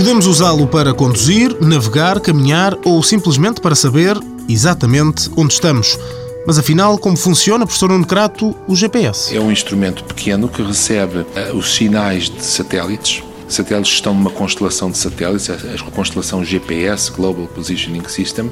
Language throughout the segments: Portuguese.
Podemos usá-lo para conduzir, navegar, caminhar ou simplesmente para saber exatamente onde estamos. Mas afinal, como funciona, professor Nuno Crato, o GPS? É um instrumento pequeno que recebe uh, os sinais de satélites. Satélites estão numa constelação de satélites, a constelação GPS, Global Positioning System,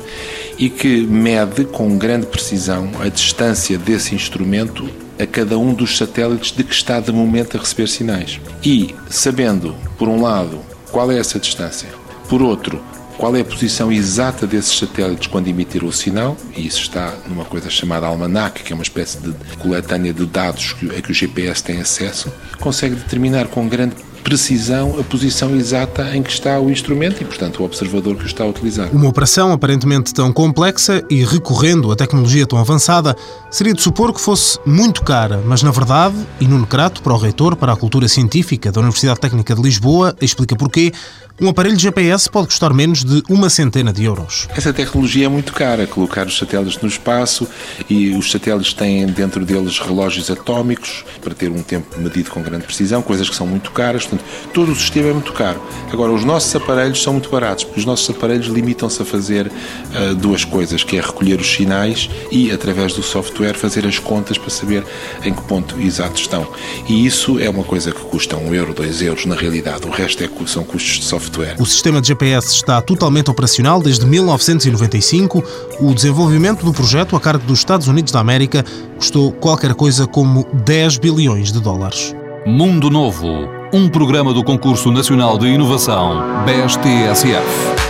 e que mede com grande precisão a distância desse instrumento a cada um dos satélites de que está de momento a receber sinais. E sabendo, por um lado, qual é essa distância, por outro, qual é a posição exata desses satélites quando emitiram o sinal, e isso está numa coisa chamada almanac, que é uma espécie de coletânea de dados a que o GPS tem acesso, consegue determinar com grande precisão a posição exata em que está o instrumento e, portanto, o observador que o está a utilizar. Uma operação aparentemente tão complexa e recorrendo a tecnologia tão avançada seria de supor que fosse muito cara, mas na verdade, e Nuno Crato, para o reitor para a cultura científica da Universidade Técnica de Lisboa, explica porquê, um aparelho de GPS pode custar menos de uma centena de euros. Essa tecnologia é muito cara, colocar os satélites no espaço e os satélites têm dentro deles relógios atómicos para ter um tempo medido com grande precisão, coisas que são muito caras, portanto, todo o sistema é muito caro. Agora, os nossos aparelhos são muito baratos, porque os nossos aparelhos limitam-se a fazer uh, duas coisas, que é recolher os sinais e, através do software, fazer as contas para saber em que ponto exato estão. E isso é uma coisa que custa um euro, dois euros, na realidade. O resto é, são custos de software software. O sistema de GPS está totalmente operacional desde 1995. O desenvolvimento do projeto, a cargo dos Estados Unidos da América, custou qualquer coisa como 10 bilhões de dólares. Mundo Novo, um programa do Concurso Nacional de Inovação, BSTSF.